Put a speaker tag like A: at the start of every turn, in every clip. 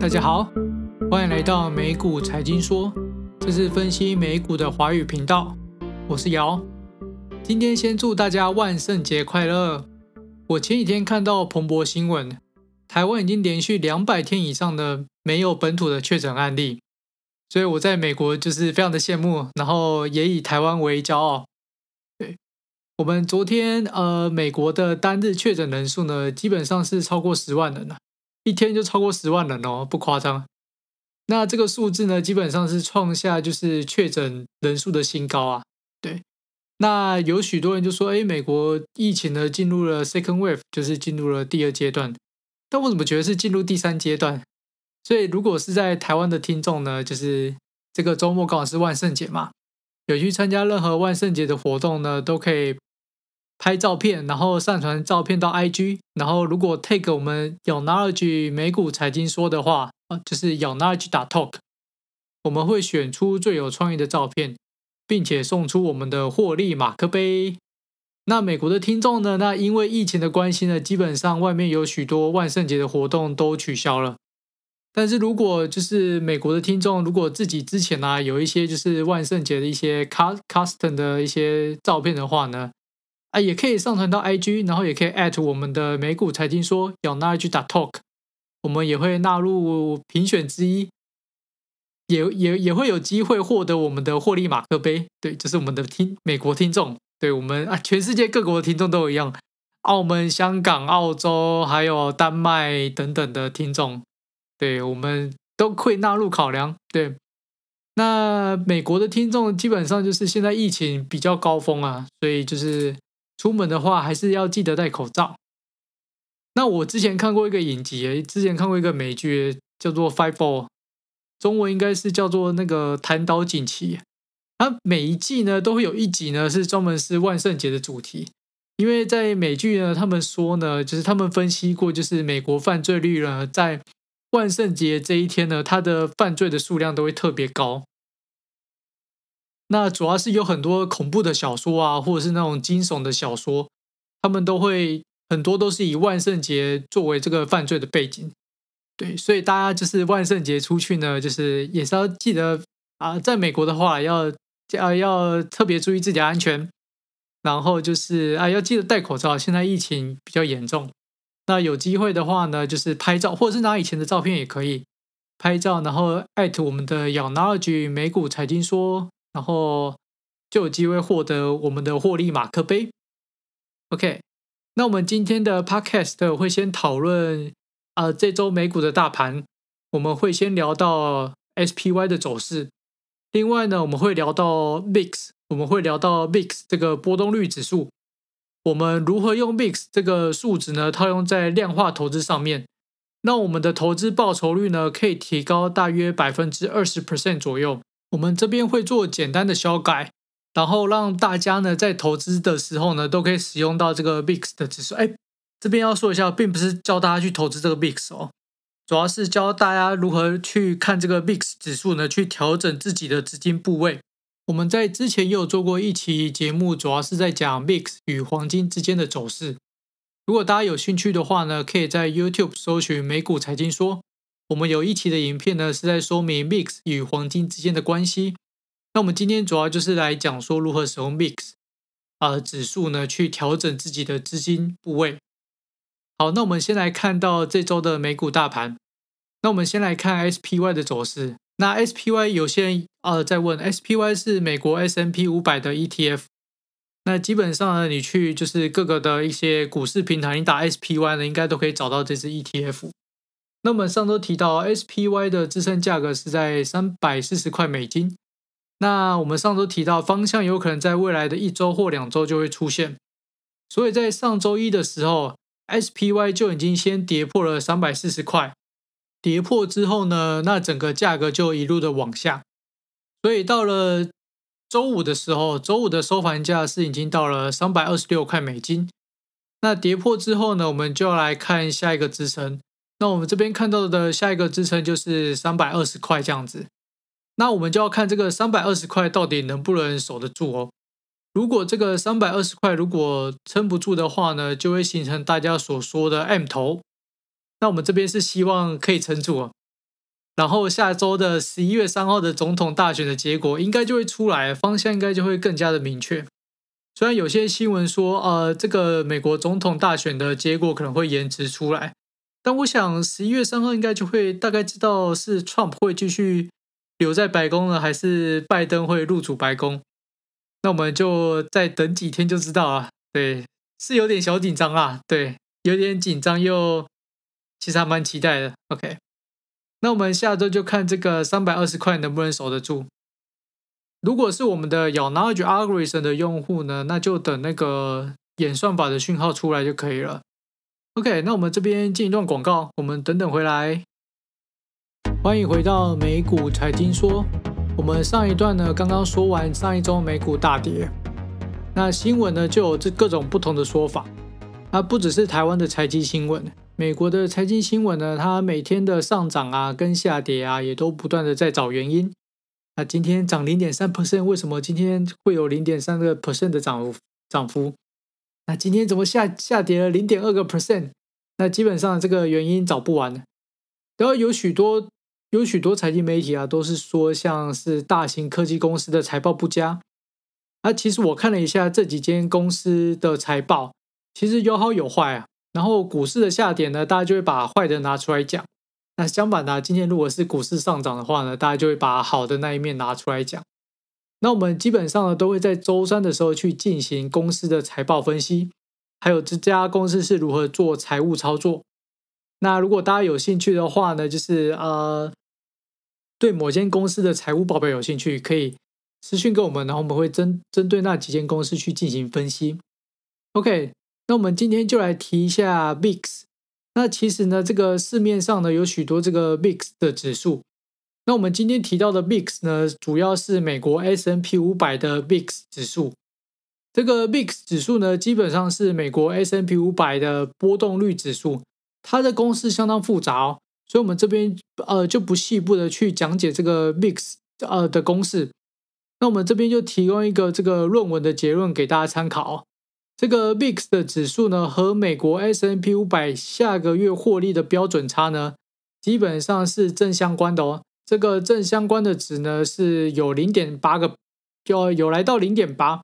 A: 大家好，欢迎来到美股财经说，这是分析美股的华语频道，我是姚。今天先祝大家万圣节快乐。我前几天看到彭博新闻，台湾已经连续两百天以上的没有本土的确诊案例，所以我在美国就是非常的羡慕，然后也以台湾为骄傲。对，我们昨天呃，美国的单日确诊人数呢，基本上是超过十万人了，一天就超过十万人哦，不夸张。那这个数字呢，基本上是创下就是确诊人数的新高啊，对。那有许多人就说：“哎，美国疫情呢进入了 second wave，就是进入了第二阶段。但我怎么觉得是进入第三阶段？所以如果是在台湾的听众呢，就是这个周末刚好是万圣节嘛，有去参加任何万圣节的活动呢，都可以拍照片，然后上传照片到 IG。然后如果 take 我们有 knowledge 美股财经说的话，啊，就是有 knowledge talk，我们会选出最有创意的照片。”并且送出我们的获利马克杯。那美国的听众呢？那因为疫情的关系呢，基本上外面有许多万圣节的活动都取消了。但是如果就是美国的听众，如果自己之前呢、啊、有一些就是万圣节的一些 custom 的一些照片的话呢，啊也可以上传到 IG，然后也可以 at 我们的美股财经说有 knowledge talk，我们也会纳入评选之一。也也也会有机会获得我们的获利马克杯，对，这、就是我们的听美国听众，对我们啊，全世界各国的听众都一样，澳门、香港、澳洲还有丹麦等等的听众，对我们都会纳入考量。对，那美国的听众基本上就是现在疫情比较高峰啊，所以就是出门的话还是要记得戴口罩。那我之前看过一个影集，之前看过一个美剧叫做《Five Ball》。中文应该是叫做那个弹岛锦旗，它每一季呢都会有一集呢是专门是万圣节的主题，因为在美剧呢，他们说呢，就是他们分析过，就是美国犯罪率呢在万圣节这一天呢，它的犯罪的数量都会特别高。那主要是有很多恐怖的小说啊，或者是那种惊悚的小说，他们都会很多都是以万圣节作为这个犯罪的背景。对，所以大家就是万圣节出去呢，就是也是要记得啊，在美国的话要要要特别注意自己的安全，然后就是啊要记得戴口罩。现在疫情比较严重，那有机会的话呢，就是拍照或者是拿以前的照片也可以拍照，然后艾特我们的 Knowledge 美股财经说，然后就有机会获得我们的获利马克杯。OK，那我们今天的 Podcast 会先讨论。啊、呃，这周美股的大盘，我们会先聊到 SPY 的走势。另外呢，我们会聊到 VIX，我们会聊到 VIX 这个波动率指数。我们如何用 VIX 这个数值呢，套用在量化投资上面，那我们的投资报酬率呢，可以提高大约百分之二十 percent 左右。我们这边会做简单的修改，然后让大家呢在投资的时候呢，都可以使用到这个 VIX 的指数。哎。这边要说一下，并不是教大家去投资这个 VIX 哦，主要是教大家如何去看这个 VIX 指数呢，去调整自己的资金部位。我们在之前也有做过一期节目，主要是在讲 VIX 与黄金之间的走势。如果大家有兴趣的话呢，可以在 YouTube 搜寻美股财经说，我们有一期的影片呢是在说明 Mix 与黄金之间的关系。那我们今天主要就是来讲说如何使用 Mix 啊、指数呢，去调整自己的资金部位。好，那我们先来看到这周的美股大盘。那我们先来看 SPY 的走势。那 SPY 有些人呃在问，SPY 是美国 S&P 五百的 ETF。那基本上呢，你去就是各个的一些股市平台，你打 SPY 呢，应该都可以找到这支 ETF。那我们上周提到 SPY 的支撑价格是在三百四十块美金。那我们上周提到方向有可能在未来的一周或两周就会出现。所以在上周一的时候。SPY 就已经先跌破了三百四十块，跌破之后呢，那整个价格就一路的往下，所以到了周五的时候，周五的收盘价是已经到了三百二十六块美金。那跌破之后呢，我们就要来看下一个支撑。那我们这边看到的下一个支撑就是三百二十块这样子。那我们就要看这个三百二十块到底能不能守得住哦。如果这个三百二十块如果撑不住的话呢，就会形成大家所说的 M 头。那我们这边是希望可以撑住啊。然后下周的十一月三号的总统大选的结果应该就会出来，方向应该就会更加的明确。虽然有些新闻说，呃，这个美国总统大选的结果可能会延迟出来，但我想十一月三号应该就会大概知道是 Trump 会继续留在白宫呢，还是拜登会入主白宫。那我们就再等几天就知道了。对，是有点小紧张啊，对，有点紧张又其实还蛮期待的。OK，那我们下周就看这个三百二十块能不能守得住。如果是我们的咬 Knowledge Algorithm 的用户呢，那就等那个演算法的讯号出来就可以了。OK，那我们这边进一段广告，我们等等回来。欢迎回到美股财经说。我们上一段呢，刚刚说完上一周美股大跌，那新闻呢就有这各种不同的说法。那不只是台湾的财经新闻，美国的财经新闻呢，它每天的上涨啊跟下跌啊，也都不断的在找原因。那今天涨零点三 percent，为什么今天会有零点三个 percent 的涨幅涨幅？那今天怎么下下跌了零点二个 percent？那基本上这个原因找不完。然后有许多有许多财经媒体啊，都是说像是大型科技公司的财报不佳。啊其实我看了一下这几间公司的财报，其实有好有坏啊。然后股市的下跌呢，大家就会把坏的拿出来讲。那相反的，今天如果是股市上涨的话呢，大家就会把好的那一面拿出来讲。那我们基本上呢，都会在周三的时候去进行公司的财报分析，还有这家公司是如何做财务操作。那如果大家有兴趣的话呢，就是呃，对某间公司的财务报表有兴趣，可以私信给我们，然后我们会针针对那几间公司去进行分析。OK，那我们今天就来提一下 VIX。那其实呢，这个市面上呢有许多这个 VIX 的指数。那我们今天提到的 VIX 呢，主要是美国 S N P 五百的 VIX 指数。这个 VIX 指数呢，基本上是美国 S N P 五百的波动率指数。它的公式相当复杂哦，所以我们这边呃就不细部的去讲解这个 VIX 呃的公式。那我们这边就提供一个这个论文的结论给大家参考哦。这个 VIX 的指数呢，和美国 S N P 五百下个月获利的标准差呢，基本上是正相关的哦。这个正相关的值呢，是有零点八个，就有来到零点八。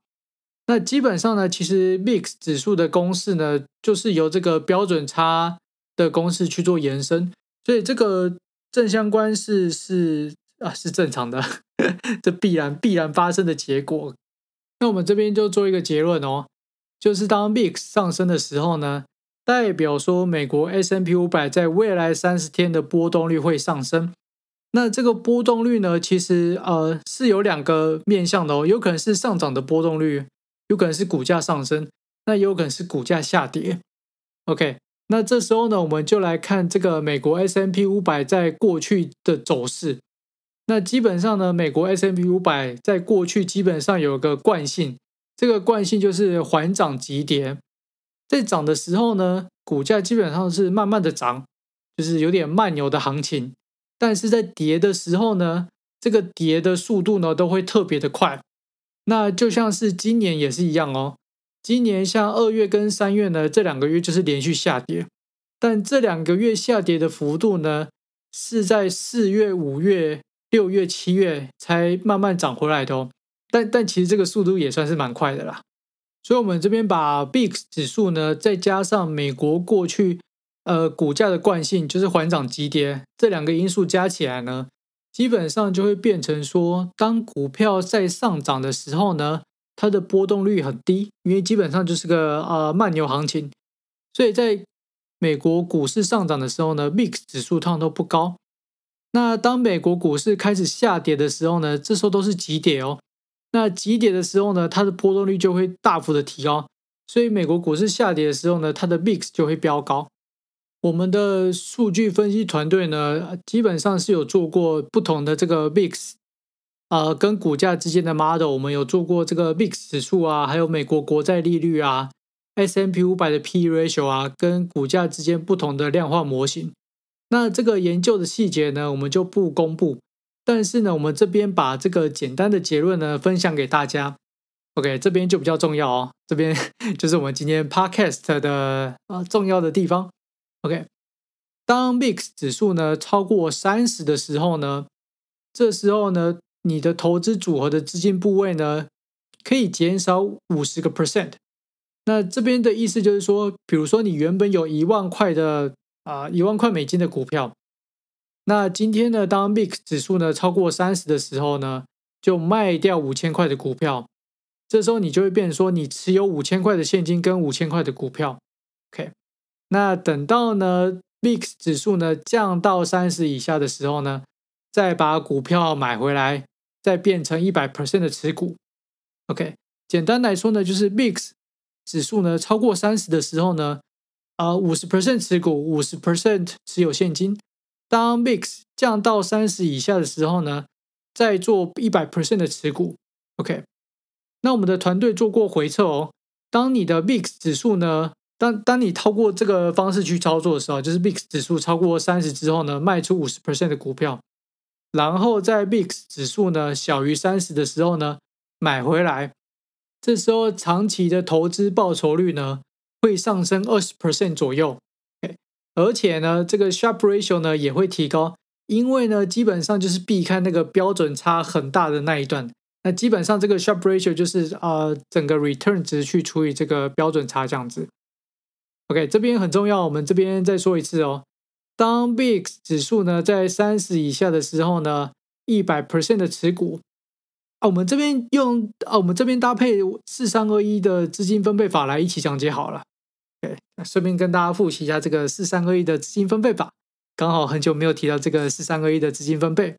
A: 那基本上呢，其实 VIX 指数的公式呢，就是由这个标准差的公式去做延伸，所以这个正相关是是啊是正常的，这必然必然发生的结果。那我们这边就做一个结论哦。就是当 VIX 上升的时候呢，代表说美国 S&P 五百在未来三十天的波动率会上升。那这个波动率呢，其实呃是有两个面向的哦，有可能是上涨的波动率，有可能是股价上升，那也有可能是股价下跌。OK，那这时候呢，我们就来看这个美国 S M P 五百在过去的走势。那基本上呢，美国 S M P 五百在过去基本上有个惯性。这个惯性就是缓涨急跌，在涨的时候呢，股价基本上是慢慢的涨，就是有点慢牛的行情；但是在跌的时候呢，这个跌的速度呢都会特别的快。那就像是今年也是一样哦，今年像二月跟三月呢，这两个月就是连续下跌，但这两个月下跌的幅度呢，是在四月、五月、六月、七月才慢慢涨回来的哦。但但其实这个速度也算是蛮快的啦，所以我们这边把 Bix 指数呢，再加上美国过去呃股价的惯性，就是缓涨急跌这两个因素加起来呢，基本上就会变成说，当股票在上涨的时候呢，它的波动率很低，因为基本上就是个呃慢牛行情，所以在美国股市上涨的时候呢，VIX 指数通常都不高。那当美国股市开始下跌的时候呢，这时候都是急跌哦。那急跌的时候呢，它的波动率就会大幅的提高，所以美国股市下跌的时候呢，它的 VIX 就会飙高。我们的数据分析团队呢，基本上是有做过不同的这个 VIX，呃，跟股价之间的 model，我们有做过这个 VIX 指数啊，还有美国国债利率啊，S M P 五百的 P/E ratio 啊，跟股价之间不同的量化模型。那这个研究的细节呢，我们就不公布。但是呢，我们这边把这个简单的结论呢分享给大家。OK，这边就比较重要哦，这边 就是我们今天 Podcast 的啊重要的地方。OK，当 VIX 指数呢超过三十的时候呢，这时候呢，你的投资组合的资金部位呢可以减少五十个 percent。那这边的意思就是说，比如说你原本有一万块的啊一万块美金的股票，那今天呢，当 VIX 指数呢超过三十的时候呢，就卖掉五千块的股票。这时候你就会变成说，你持有五千块的现金跟五千块的股票，OK。那等到呢 VIX 指数呢降到三十以下的时候呢，再把股票买回来，再变成一百 percent 的持股，OK。简单来说呢，就是 VIX 指数呢超过三十的时候呢，啊五十 percent 持股，五十 percent 持有现金。当 VIX 降到三十以下的时候呢，再做一百 percent 的持股，OK。那我们的团队做过回测哦，当你的 VIX 指数呢，当当你透过这个方式去操作的时候，就是 VIX 指数超过三十之后呢，卖出五十 percent 的股票，然后在 VIX 指数呢小于三十的时候呢，买回来，这时候长期的投资报酬率呢会上升二十 percent 左右，而且呢这个 sharp Ratio 呢也会提高，因为呢基本上就是避开那个标准差很大的那一段。那基本上这个 sharp Ratio 就是呃整个 return 值去除以这个标准差这样子。OK，这边很重要，我们这边再说一次哦。当 VIX 指数呢在三十以下的时候呢，一百 percent 的持股啊，我们这边用啊，我们这边搭配四三二一的资金分配法来一起讲解好了。OK，顺便跟大家复习一下这个四三二一的资金分配法，刚好很久没有提到这个四三二一的资金分配。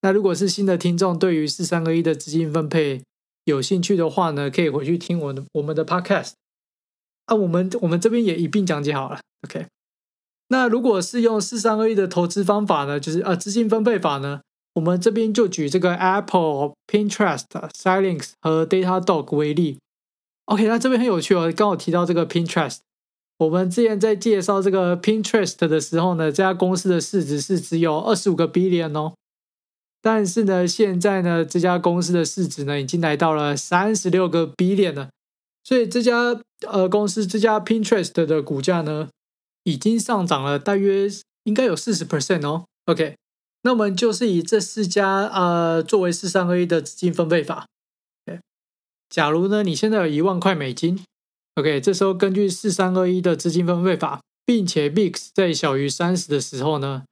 A: 那如果是新的听众，对于四三二一的资金分配有兴趣的话呢，可以回去听我的我们的 podcast 啊，我们我们这边也一并讲解好了。OK，那如果是用四三二一的投资方法呢，就是啊资金分配法呢，我们这边就举这个 Apple、Pinterest、Xilinx 和 Datadog 为例。OK，那这边很有趣哦，刚好提到这个 Pinterest，我们之前在介绍这个 Pinterest 的时候呢，这家公司的市值是只有二十五个 billion 哦。但是呢，现在呢，这家公司的市值呢，已经来到了三十六个 billion 了。所以这家呃公司，这家 Pinterest 的股价呢，已经上涨了大约应该有四十 percent 哦。OK，那我们就是以这四家呃作为四三二一的资金分配法。假如呢，你现在有一万块美金，OK，这时候根据四三二一的资金分配法，并且 VIX 在小于三十的时候呢。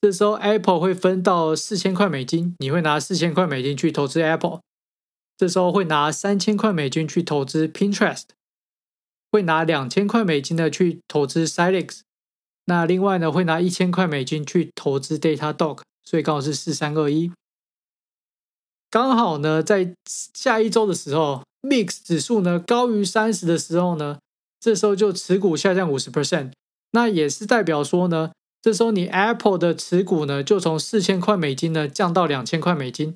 A: 这时候，Apple 会分到四千块美金，你会拿四千块美金去投资 Apple。这时候会拿三千块美金去投资 Pinterest，会拿两千块美金的去投资 Xilinx。那另外呢，会拿一千块美金去投资 Datadog，所以刚好是四三二一。刚好呢，在下一周的时候，Mix 指数呢高于三十的时候呢，这时候就持股下降五十 percent，那也是代表说呢。这时候你 Apple 的持股呢，就从四千块美金呢降到两千块美金。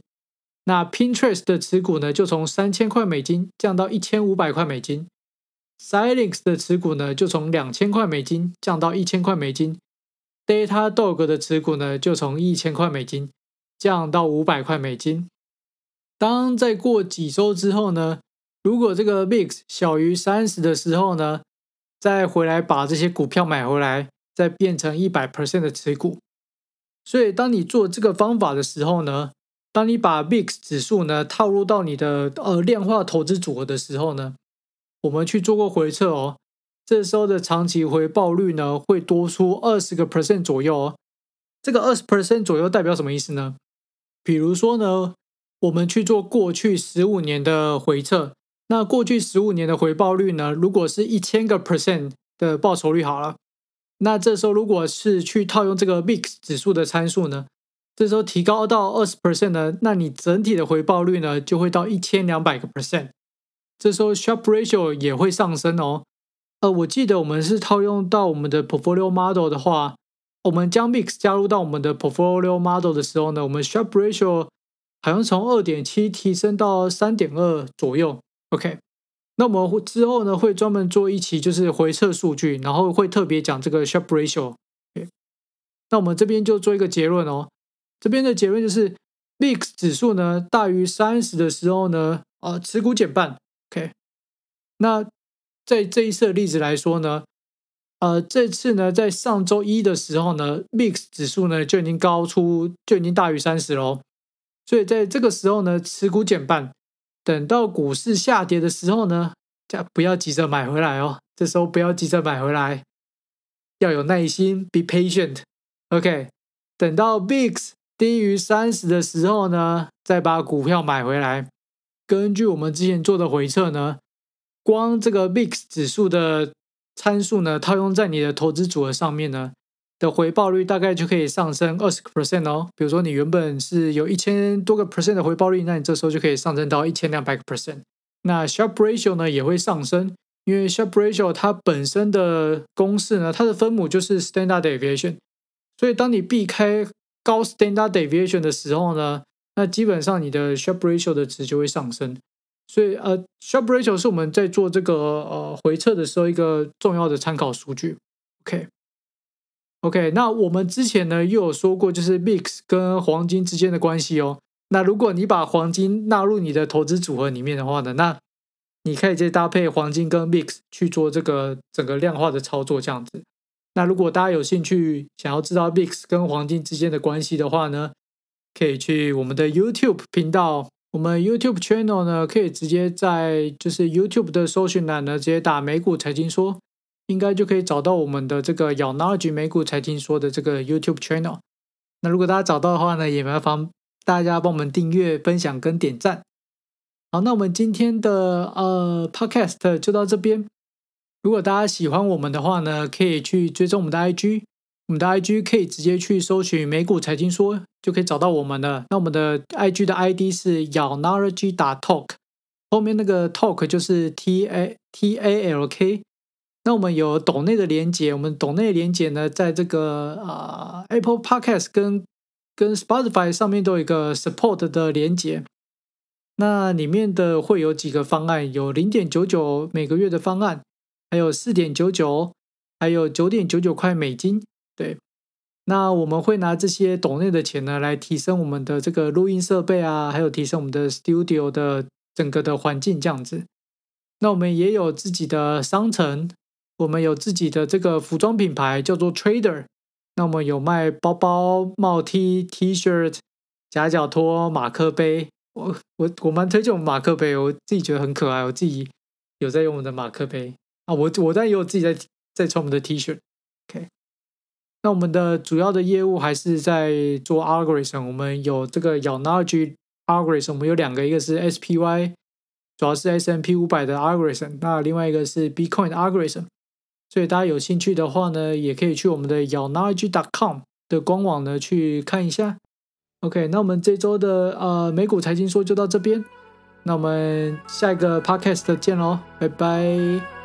A: 那 Pinterest 的持股呢，就从三千块美金降到一千五百块美金。Xilinx 的持股呢，就从两千块美金降到一千块美金。Datadog 的持股呢，就从一千块美金降到五百块美金。当再过几周之后呢，如果这个 VIX 小于三十的时候呢，再回来把这些股票买回来。再变成一百 percent 的持股，所以当你做这个方法的时候呢，当你把 VIX 指数呢套入到你的呃量化投资组合的时候呢，我们去做过回测哦，这时候的长期回报率呢会多出二十个 percent 左右哦。这个二十 percent 左右代表什么意思呢？比如说呢，我们去做过去十五年的回测，那过去十五年的回报率呢，如果是一千个 percent 的报酬率好了。那这时候，如果是去套用这个 VIX 指数的参数呢，这时候提高到二十 percent 呢，那你整体的回报率呢就会到一千两百个 percent。这时候 SHARP RATIO 也会上升哦。呃，我记得我们是套用到我们的 Portfolio Model 的话，我们将 Mix 加入到我们的 Portfolio Model 的时候呢，我们 Sharpe Ratio 好像从二点七提升到三点二左右。OK。那我们之后呢，会专门做一期，就是回测数据，然后会特别讲这个 Sharpe Ratio。那我们这边就做一个结论哦。这边的结论就是，VIX 指数呢大于三十的时候呢，呃，持股减半。OK。那在这一次的例子来说呢，呃，这次呢，在上周一的时候呢，VIX 指数呢就已经高出，就已经大于三十喽。所以在这个时候呢，持股减半，等到股市下跌的时候呢，不要急着买回来哦。这时候不要急着买回来，要有耐心，be patient。OK，等到 VIX 低于三十的时候呢，再把股票买回来。根据我们之前做的回测呢，光这个 VIX 指数的。参数呢，套用在你的投资组合上面呢的回报率大概就可以上升二十个 percent 哦。比如说你原本是有一千多个 percent 的回报率，那你这时候就可以上升到一千两百个 percent。那 Sharpe ratio 呢也会上升，因为 Sharpe ratio 它本身的公式呢，它的分母就是 standard deviation。所以当你避开高 standard deviation 的时候呢，那基本上你的 sharp ratio 的值就会上升。所以呃，sharp ratio 是我们在做这个呃回测的时候一个重要的参考数据。OK OK，那我们之前呢又有说过，就是 mix 跟黄金之间的关系哦。那如果你把黄金纳入你的投资组合里面的话呢，那你可以再搭配黄金跟 mix 去做这个整个量化的操作这样子。那如果大家有兴趣想要知道 VIX 跟黄金之间的关系的话呢，可以去我们的 YouTube 频道。我们 YouTube channel 呢，可以直接在就是 YouTube 的搜寻栏呢，直接打“美股财经说”，应该就可以找到我们的这个 y o Knowledge 美股财经说的这个 YouTube channel。那如果大家找到的话呢，也麻烦大家帮我们订阅、分享跟点赞。好，那我们今天的呃 Podcast 就到这边。如果大家喜欢我们的话呢，可以去追踪我们的 IG。我们的 IG 可以直接去搜寻“美股财经说”，就可以找到我们了。那我们的 IG 的 ID 是 yourknowledge.talk，后面那个 talk 就是 T A T A L K。那我们有抖内的连接，我们抖内连接呢，在这个啊、呃、Apple Podcast 跟跟 Spotify 上面都有一个 support 的连接。那里面的会有几个方案，有零点九九每个月的方案，还有四点九九，还有九点九九块美金。对，那我们会拿这些岛内的钱呢，来提升我们的这个录音设备啊，还有提升我们的 studio 的整个的环境这样子。那我们也有自己的商城，我们有自己的这个服装品牌叫做 Trader。那我们有卖包包、帽 T、T-shirt、夹脚拖、马克杯。我我我蛮推荐我们马克杯，我自己觉得很可爱，我自己有在用我们的马克杯啊。我我当然也有自己在在穿我们的 T 恤。OK。那我们的主要的业务还是在做 algorithm，我们有这个 y o n o l o g y algorithm，我们有两个，一个是 SPY，主要是 S&P 五百的 algorithm，那另外一个是 Bitcoin Algorithm。所以大家有兴趣的话呢，也可以去我们的 yourknowledge.com 的官网呢去看一下。OK，那我们这周的呃美股财经说就到这边，那我们下一个 podcast 见喽，拜拜。